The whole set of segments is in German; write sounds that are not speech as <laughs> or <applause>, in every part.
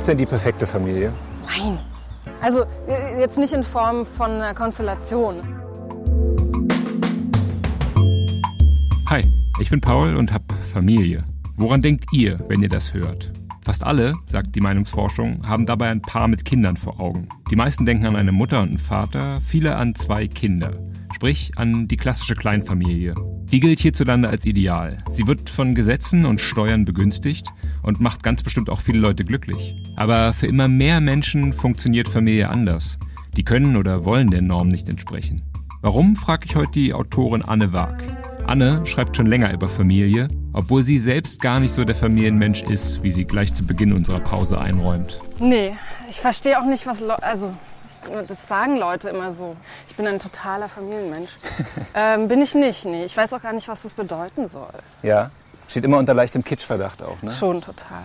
Gibt es denn die perfekte Familie? Nein. Also äh, jetzt nicht in Form von einer Konstellation. Hi, ich bin Paul und habe Familie. Woran denkt ihr, wenn ihr das hört? Fast alle, sagt die Meinungsforschung, haben dabei ein Paar mit Kindern vor Augen. Die meisten denken an eine Mutter und einen Vater, viele an zwei Kinder. Sprich an die klassische Kleinfamilie. Die gilt hierzulande als ideal. Sie wird von Gesetzen und Steuern begünstigt und macht ganz bestimmt auch viele Leute glücklich. Aber für immer mehr Menschen funktioniert Familie anders. Die können oder wollen der Norm nicht entsprechen. Warum, frage ich heute die Autorin Anne Waag. Anne schreibt schon länger über Familie, obwohl sie selbst gar nicht so der Familienmensch ist, wie sie gleich zu Beginn unserer Pause einräumt. Nee, ich verstehe auch nicht, was Leute, also das sagen Leute immer so. Ich bin ein totaler Familienmensch. <laughs> ähm, bin ich nicht, nee. Ich weiß auch gar nicht, was das bedeuten soll. Ja, steht immer unter leichtem Kitschverdacht auch, ne? Schon total.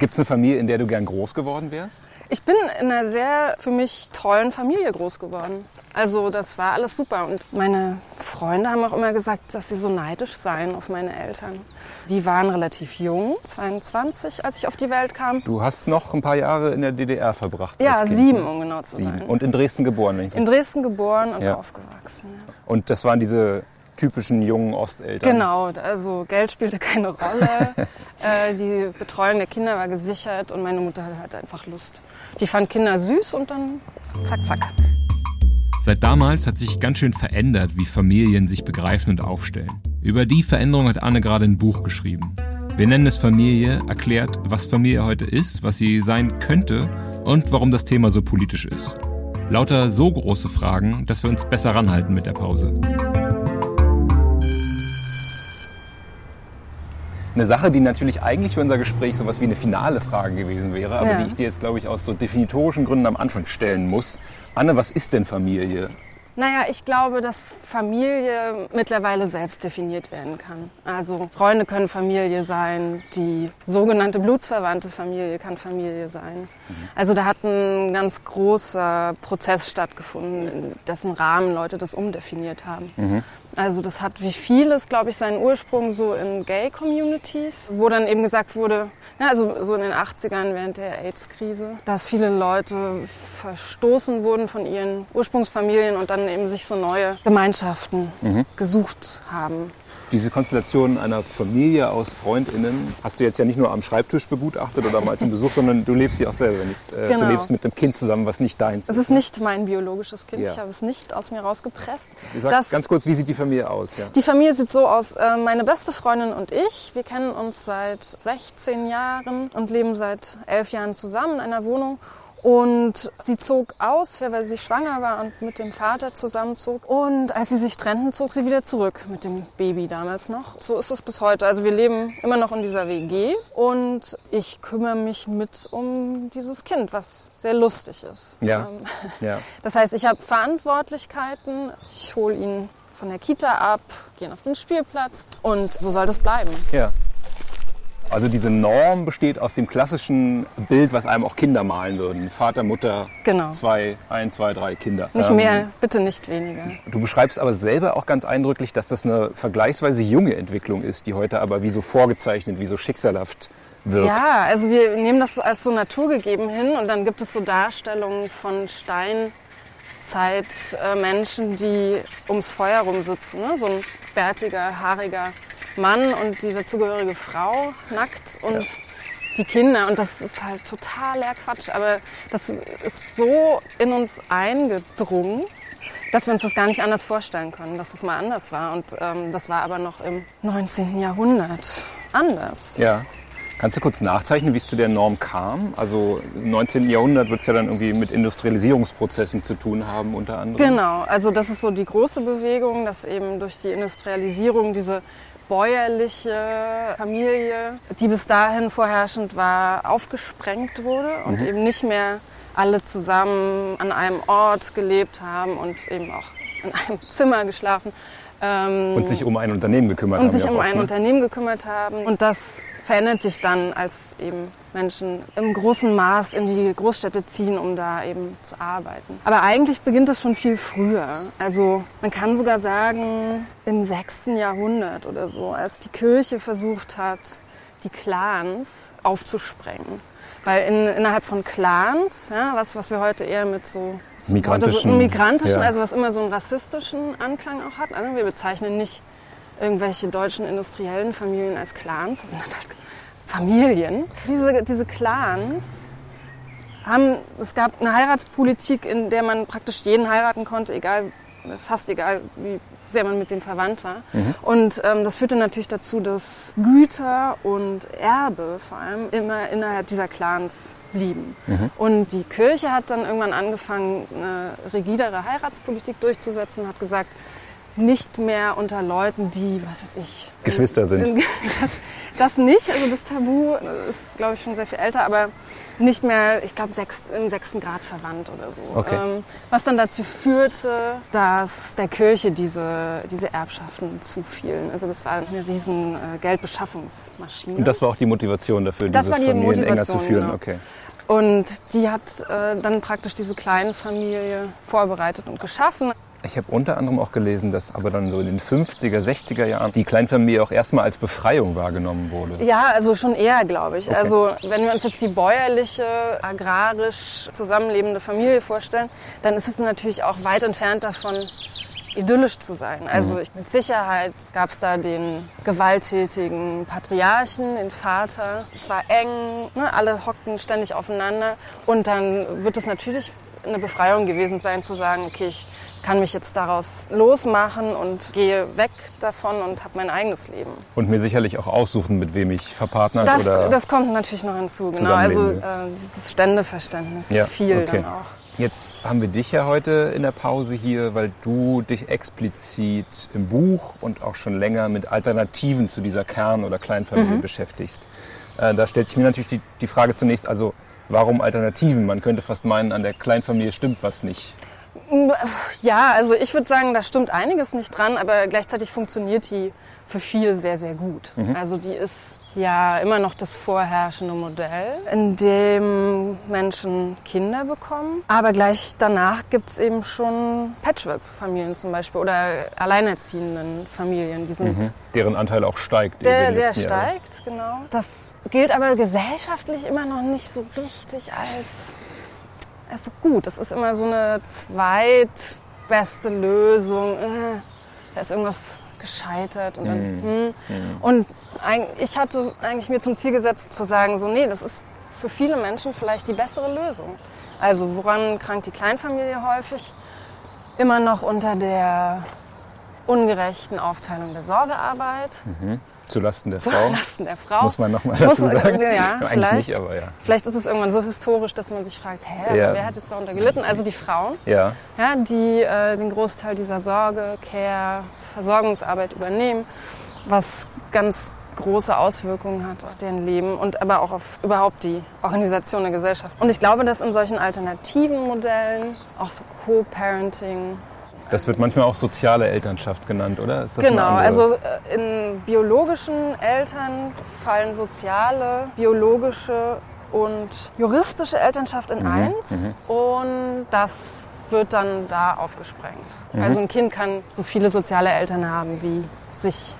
Gibt es eine Familie, in der du gern groß geworden wärst? Ich bin in einer sehr für mich tollen Familie groß geworden. Also das war alles super. Und meine Freunde haben auch immer gesagt, dass sie so neidisch seien auf meine Eltern. Die waren relativ jung, 22, als ich auf die Welt kam. Du hast noch ein paar Jahre in der DDR verbracht. Ja, sieben, ne? um genau zu Sieben. sein. Und in Dresden geboren, wenn ich In Dresden geboren und Ja. aufgewachsen. Ja. Und das waren diese typischen jungen Osteltern. Genau, also Geld spielte keine Rolle. <laughs> äh, die Betreuung der Kinder war gesichert und meine Mutter hatte einfach Lust. Die fand Kinder süß und dann zack, zack. Seit damals hat sich ganz schön verändert, wie Familien sich begreifen und aufstellen. Über die Veränderung hat Anne gerade ein Buch geschrieben. Wir nennen es Familie, erklärt, was Familie heute ist, was sie sein könnte und warum das Thema so politisch ist. Lauter so große Fragen, dass wir uns besser ranhalten mit der Pause. Eine Sache, die natürlich eigentlich für unser Gespräch sowas wie eine finale Frage gewesen wäre, aber Ja. die ich dir jetzt, glaube ich, aus so definitorischen Gründen am Anfang stellen muss. Anne, was ist denn Familie? Naja, ich glaube, dass Familie mittlerweile selbst definiert werden kann. Also Freunde können Familie sein, die sogenannte blutsverwandte Familie kann Familie sein. Also da hat ein ganz großer Prozess stattgefunden, in dessen Rahmen Leute das umdefiniert haben. Also das hat wie vieles, glaube ich, seinen Ursprung so in Gay-Communities, wo dann eben gesagt wurde, ja, also so in den 80ern während der AIDS-Krise, dass viele Leute verstoßen wurden von ihren Ursprungsfamilien und dann eben sich so neue Gemeinschaften gesucht haben. Diese Konstellation einer Familie aus FreundInnen hast du jetzt ja nicht nur am Schreibtisch begutachtet oder mal zum <laughs> Besuch, sondern du lebst sie auch selber. Äh, Genau. Du lebst mit einem Kind zusammen, was nicht deins Es ist nicht mein biologisches Kind, Ja. ich habe es nicht aus mir rausgepresst. Sag ganz kurz, wie sieht die Familie aus? Ja. Die Familie sieht so aus. äh, Meine beste Freundin und ich, wir kennen uns seit 16 Jahren und leben seit 11 Jahren zusammen in einer Wohnung. Und sie zog aus, weil sie schwanger war und mit dem Vater zusammenzog. Und als sie sich trennten, zog sie wieder zurück mit dem Baby damals noch. So ist es bis heute. Also wir leben immer noch in dieser WG und ich kümmere mich mit um dieses Kind, was sehr lustig ist. Ja. Ähm, <laughs> Ja. das heißt, ich habe Verantwortlichkeiten. Ich hole ihn von der Kita ab, gehe auf den Spielplatz und so soll das bleiben. ja. Also diese Norm besteht aus dem klassischen Bild, was einem auch Kinder malen würden. Vater, Mutter, Genau. zwei, ein, zwei, drei Kinder. Nicht Ähm, mehr, bitte nicht weniger. Du beschreibst aber selber auch ganz eindrücklich, dass das eine vergleichsweise junge Entwicklung ist, die heute aber wie so vorgezeichnet, wie so schicksalhaft wirkt. Ja, also wir nehmen das als so naturgegeben hin und dann gibt es so Darstellungen von Steinzeitmenschen, die ums Feuer rumsitzen. Ne? So ein bärtiger, haariger Mann und die dazugehörige Frau nackt und die Kinder. Und das ist halt totaler Quatsch. Aber das ist so in uns eingedrungen, dass wir uns das gar nicht anders vorstellen können, dass es mal anders war. Und ähm, das war aber noch im 19. Jahrhundert anders. Ja. Kannst du kurz nachzeichnen, wie es zu der Norm kam? Also im 19. Jahrhundert wird es ja dann irgendwie mit Industrialisierungsprozessen zu tun haben unter anderem. Genau, also das ist so die große Bewegung, dass eben durch die Industrialisierung diese bäuerliche Familie, die bis dahin vorherrschend war, aufgesprengt wurde und eben nicht mehr alle zusammen an einem Ort gelebt haben und eben auch in einem <laughs> Zimmer geschlafen. Ähm, Und sich um ein Unternehmen gekümmert und haben. sich ja um oft, ein ne? Unternehmen gekümmert haben. Und das verändert sich dann, als eben Menschen im großen Maß in die Großstädte ziehen, um da eben zu arbeiten. Aber eigentlich beginnt das schon viel früher. Also man kann sogar sagen, im 6. Jahrhundert oder so, als die Kirche versucht hat, die Clans aufzusprengen. Weil in, innerhalb von Clans, ja, was, was wir heute eher mit so Migrantischen, so, migrantischen ja. also was immer so einen rassistischen Anklang auch hat. Also wir bezeichnen nicht irgendwelche deutschen industriellen Familien als Clans, das sind halt Familien. Diese, diese Clans haben, es gab eine Heiratspolitik, in der man praktisch jeden heiraten konnte, egal, fast egal, wie sehr man mit dem verwandt war. Und ähm, das führte natürlich dazu, dass Güter und Erbe vor allem immer innerhalb dieser Clans blieben. Und die Kirche hat dann irgendwann angefangen, eine rigidere Heiratspolitik durchzusetzen, hat gesagt, nicht mehr unter Leuten, die, was weiß ich, Geschwister sind. Das, <laughs> das nicht, also das Tabu ist, glaube ich, schon sehr viel älter, aber nicht mehr, ich glaube, sechs, im sechsten Grad verwandt oder so. Okay. Ähm, was dann dazu führte, dass der Kirche diese, diese Erbschaften zufielen. Also das war eine riesen äh, Geldbeschaffungsmaschine. Und das war auch die Motivation dafür, Das diese die Familien enger zu führen. genau. Okay. Und die hat äh, dann praktisch diese kleine Familie vorbereitet und geschaffen. Ich habe unter anderem auch gelesen, dass aber dann so in den 50er, 60er Jahren die Kleinfamilie auch erstmal als Befreiung wahrgenommen wurde. Ja, also schon eher, glaube ich. Okay. Also wenn wir uns jetzt die bäuerliche, agrarisch zusammenlebende Familie vorstellen, dann ist es natürlich auch weit entfernt davon, idyllisch zu sein. Also ich, mit Sicherheit gab es da den gewalttätigen Patriarchen, den Vater. Es war eng, ne? alle hockten ständig aufeinander. Und dann wird es natürlich eine Befreiung gewesen sein, zu sagen, okay, ich kann mich jetzt daraus losmachen und gehe weg davon und habe mein eigenes Leben. Und mir sicherlich auch aussuchen, mit wem ich verpartnert Das, oder. das kommt natürlich noch hinzu, genau. Also äh, dieses Ständeverständnis Ja, viel okay. dann auch. Jetzt haben wir dich ja heute in der Pause hier, weil du dich explizit im Buch und auch schon länger mit Alternativen zu dieser Kern- oder Kleinfamilie Mhm. beschäftigst. Äh, da stellt sich mir natürlich die, die Frage zunächst, also warum Alternativen? Man könnte fast meinen, an der Kleinfamilie stimmt was nicht. Ja, also ich würde sagen, da stimmt einiges nicht dran, aber gleichzeitig funktioniert die für viele sehr, sehr gut. Also die ist ja immer noch das vorherrschende Modell, in dem Menschen Kinder bekommen. Aber gleich danach gibt es eben schon Patchwork-Familien zum Beispiel oder alleinerziehenden Familien. Die sind Deren Anteil auch steigt. Der, der steigt, genau. Das gilt aber gesellschaftlich immer noch nicht so richtig als, als so gut. Das ist immer so eine zweitbeste Lösung. Äh, Da ist irgendwas gescheitert. Und, dann, hm. und eig- ich hatte eigentlich mir zum Ziel gesetzt zu sagen, so nee, das ist für viele Menschen vielleicht die bessere Lösung. Also woran krankt die Kleinfamilie häufig? Immer noch unter der ungerechten Aufteilung der Sorgearbeit. Zulasten der Frau. Zulasten der Frau. Muss man nochmal dazu sagen. Ja, <laughs> Eigentlich vielleicht. nicht, aber ja. Vielleicht ist es irgendwann so historisch, dass man sich fragt, hä, Ja. wer hat jetzt darunter gelitten? Also die Frauen, Ja, ja, die äh, den Großteil dieser Sorge, Care, Versorgungsarbeit übernehmen, was ganz große Auswirkungen hat auf deren Leben und aber auch auf überhaupt die Organisation der Gesellschaft. Und ich glaube, dass in solchen alternativen Modellen, auch so Co-Parenting, das wird manchmal auch soziale Elternschaft genannt, oder? Genau, also äh, in biologischen Eltern fallen soziale, biologische und juristische Elternschaft Mhm, in eins und das wird dann da aufgesprengt. Mhm. Also ein Kind kann so viele soziale Eltern haben, wie sich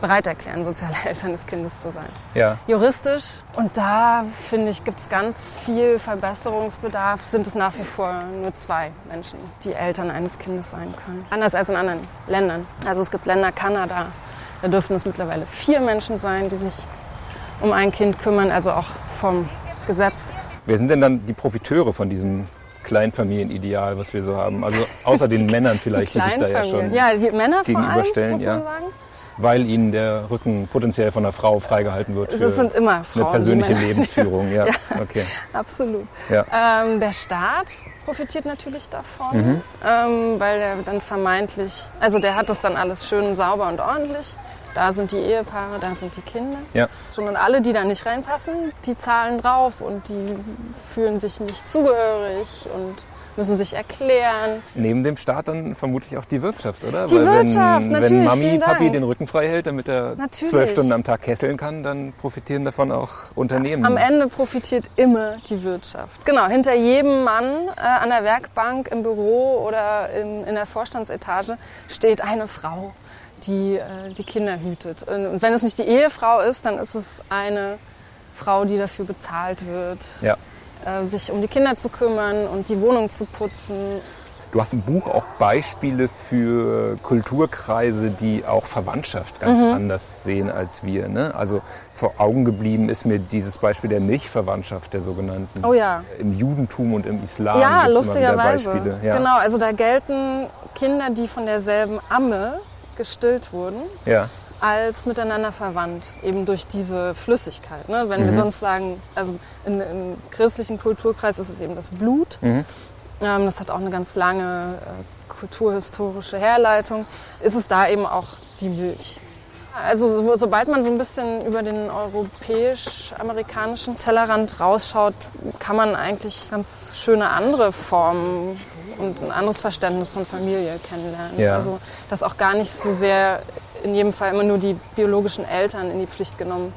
bereit erklären, soziale <laughs> Eltern des Kindes zu sein. Ja. Juristisch, und da finde ich, gibt es ganz viel Verbesserungsbedarf, sind es nach wie vor nur zwei Menschen, die Eltern eines Kindes sein können. Anders als in anderen Ländern. Also es gibt Länder, Kanada, da dürften es mittlerweile vier Menschen sein, die sich um ein Kind kümmern, also auch vom Gesetz. Wer sind denn dann die Profiteure von diesem Kleinfamilienideal, was wir so haben? Also außer den <laughs> Männern vielleicht, die, sich da ja schon, ja, die Männer vor allem, gegenüberstellen, muss man ja. sagen. Weil ihnen der Rücken potenziell von einer Frau freigehalten wird für Das sind immer eine Frauen, die persönliche. Lebensführung. <laughs> Ja, okay. Absolut. Ja. Ähm, der Staat profitiert natürlich davon, Mhm. ähm, weil der dann vermeintlich, also der hat das dann alles schön sauber und ordentlich. Da sind die Ehepaare, da sind die Kinder. Ja. Und alle, die da nicht reinpassen, die zahlen drauf und die fühlen sich nicht zugehörig und müssen sich erklären. Neben dem Staat dann vermutlich auch die Wirtschaft, oder? Die Weil Wirtschaft, wenn, natürlich, wenn Mami. Papi den Rücken frei hält, damit er Natürlich. zwölf Stunden am Tag kesseln kann, dann profitieren davon auch Unternehmen. Am Ende profitiert immer die Wirtschaft. Genau, hinter jedem Mann äh, an der Werkbank, im Büro oder im, in der Vorstandsetage steht eine Frau, die äh, die Kinder hütet. Und wenn es nicht die Ehefrau ist, dann ist es eine Frau, die dafür bezahlt wird, Ja. Äh, sich um die Kinder zu kümmern und die Wohnung zu putzen. Du hast im Buch auch Beispiele für Kulturkreise, die auch Verwandtschaft ganz Mhm. anders sehen als wir. Ne? Also vor Augen geblieben ist mir dieses Beispiel der Milchverwandtschaft der sogenannten. Oh ja. Im Judentum und im Islam Ja, lustigerweise. Beispiele. Ja. Genau, also da gelten Kinder, die von derselben Amme gestillt wurden, Ja. Als miteinander verwandt, eben durch diese Flüssigkeit. Ne? Wenn wir Mhm. sonst sagen, also in, im christlichen Kulturkreis ist es eben das Blut. Mhm. Ähm, das hat auch eine ganz lange äh, kulturhistorische Herleitung. Ist es da eben auch die Milch. Also so, sobald man so ein bisschen über den europäisch-amerikanischen Tellerrand rausschaut, kann man eigentlich ganz schöne andere Formen und ein anderes Verständnis von Familie kennenlernen. Ja. Also dass auch gar nicht so sehr in jedem Fall immer nur die biologischen Eltern in die Pflicht genommen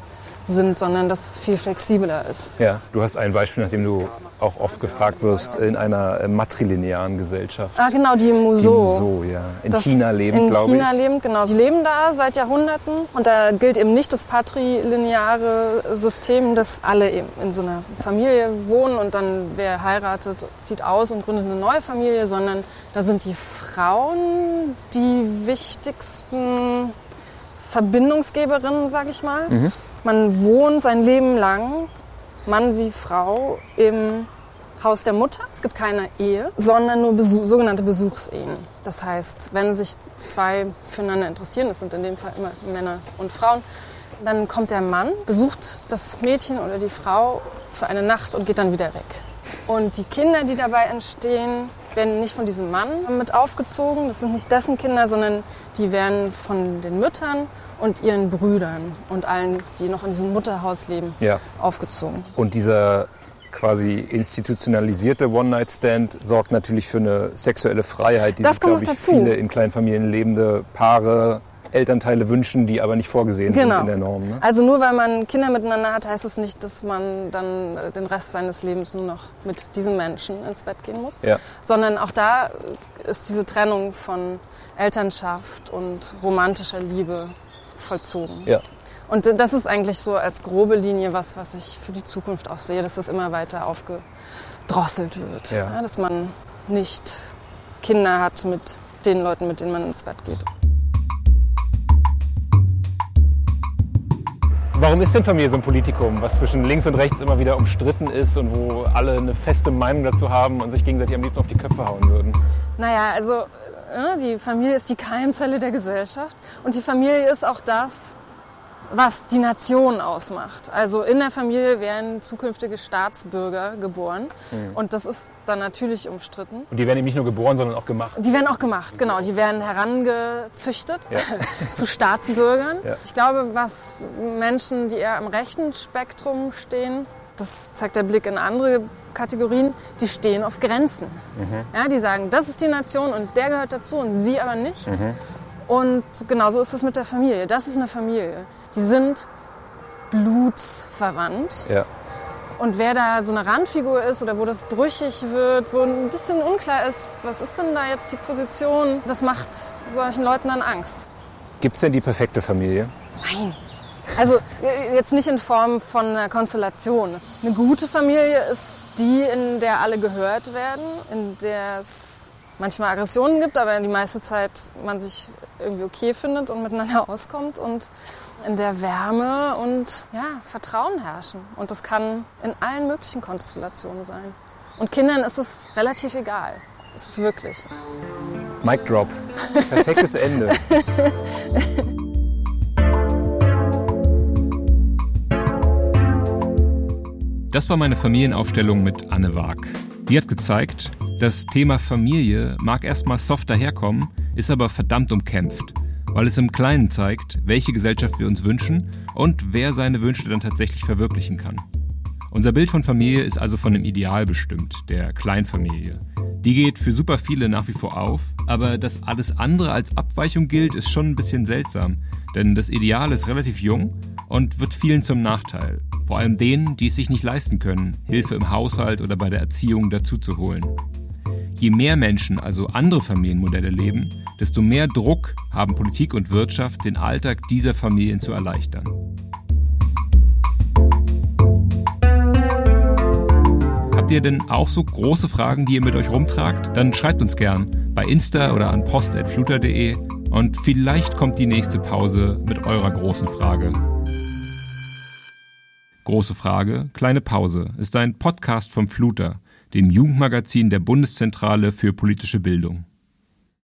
sind, sondern dass es viel flexibler ist. Ja, du hast ein Beispiel, nach dem du auch oft gefragt wirst, in einer äh, matrilinearen Gesellschaft. Ah, genau, die Die Muso. Muso, ja. In Das- China lebend, In glaube ich. China lebend, genau. Die leben da seit Jahrhunderten und da gilt eben nicht das patrilineare System, dass alle eben in so einer Familie wohnen und dann wer heiratet, zieht aus und gründet eine neue Familie, sondern da sind die Frauen die wichtigsten Verbindungsgeberinnen, sag ich mal. Mhm. Man wohnt sein Leben lang, Mann wie Frau, im Haus der Mutter. Es gibt keine Ehe, sondern nur Besuch, sogenannte Besuchsehen. Das heißt, wenn sich zwei füreinander interessieren, das sind in dem Fall immer Männer und Frauen, dann kommt der Mann, besucht das Mädchen oder die Frau für eine Nacht und geht dann wieder weg. Und die Kinder, die dabei entstehen, werden nicht von diesem Mann mit aufgezogen. Das sind nicht dessen Kinder, sondern die werden von den Müttern und ihren Brüdern und allen, die noch in diesem Mutterhaus leben, Ja. aufgezogen. Und dieser quasi institutionalisierte One-Night-Stand sorgt natürlich für eine sexuelle Freiheit, die Das sich, glaube ich, dazu. viele in Kleinfamilien lebende Paare, Elternteile wünschen, die aber nicht vorgesehen Genau. sind in der Norm. Ne? Also nur weil man Kinder miteinander hat, heißt es nicht, dass man dann äh, den Rest seines Lebens nur noch mit diesem Menschen ins Bett gehen muss. Ja. Sondern auch da ist diese Trennung von Elternschaft und romantischer Liebe vollzogen. Ja. Und das ist eigentlich so als grobe Linie was, was ich für die Zukunft auch sehe, dass das immer weiter aufgedrosselt wird. Ja. dass man nicht Kinder hat mit den Leuten, mit denen man ins Bett geht. Warum ist denn Familie so ein Politikum, was zwischen links und rechts immer wieder umstritten ist und wo alle eine feste Meinung dazu haben und sich gegenseitig am liebsten auf die Köpfe hauen würden? Naja, also äh, die Familie ist die Keimzelle der Gesellschaft und die Familie ist auch das, was die Nation ausmacht. Also in der Familie werden zukünftige Staatsbürger geboren und das ist dann natürlich umstritten. Und die werden eben nicht nur geboren, sondern auch gemacht. Die werden auch gemacht, genau. Die werden herangezüchtet Ja. <laughs> zu Staatsbürgern. Ja. Ich glaube, was Menschen, die eher am rechten Spektrum stehen, das zeigt der Blick in andere Kategorien, die stehen auf Grenzen. Ja, die sagen, das ist die Nation und der gehört dazu und sie aber nicht. Und genauso ist es mit der Familie. Das ist eine Familie. Die sind blutsverwandt. Ja. Und wer da so eine Randfigur ist oder wo das brüchig wird, wo ein bisschen unklar ist, was ist denn da jetzt die Position, das macht solchen Leuten dann Angst. Gibt es denn die perfekte Familie? Nein. Also äh, jetzt nicht in Form von einer Konstellation. Eine gute Familie ist die, in der alle gehört werden, in der es manchmal Aggressionen gibt, aber die meiste Zeit man sich irgendwie okay findet und miteinander <laughs> auskommt und in der Wärme und ja, Vertrauen herrschen. Und das kann in allen möglichen Konstellationen sein. Und Kindern ist es relativ egal. Es ist wirklich. Mic Drop. Perfektes Ende. <laughs> Das war meine Familienaufstellung mit Anne Waag. Die hat gezeigt, das Thema Familie mag erstmal soft daherkommen, ist aber verdammt umkämpft, weil es im Kleinen zeigt, welche Gesellschaft wir uns wünschen und wer seine Wünsche dann tatsächlich verwirklichen kann. Unser Bild von Familie ist also von dem Ideal bestimmt, der Kleinfamilie. Die geht für super viele nach wie vor auf, aber dass alles andere als Abweichung gilt, ist schon ein bisschen seltsam, denn das Ideal ist relativ jung und wird vielen zum Nachteil. Vor allem denen, die es sich nicht leisten können, Hilfe im Haushalt oder bei der Erziehung dazuzuholen. Je mehr Menschen also andere Familienmodelle leben, desto mehr Druck haben Politik und Wirtschaft, den Alltag dieser Familien zu erleichtern. Habt ihr denn auch so große Fragen, die ihr mit euch rumtragt? Dann schreibt uns gern bei Insta oder an post.fluter.de und vielleicht kommt die nächste Pause mit eurer großen Frage. Große Frage, kleine Pause ist ein Podcast vom Fluter, dem Jugendmagazin der Bundeszentrale für politische Bildung.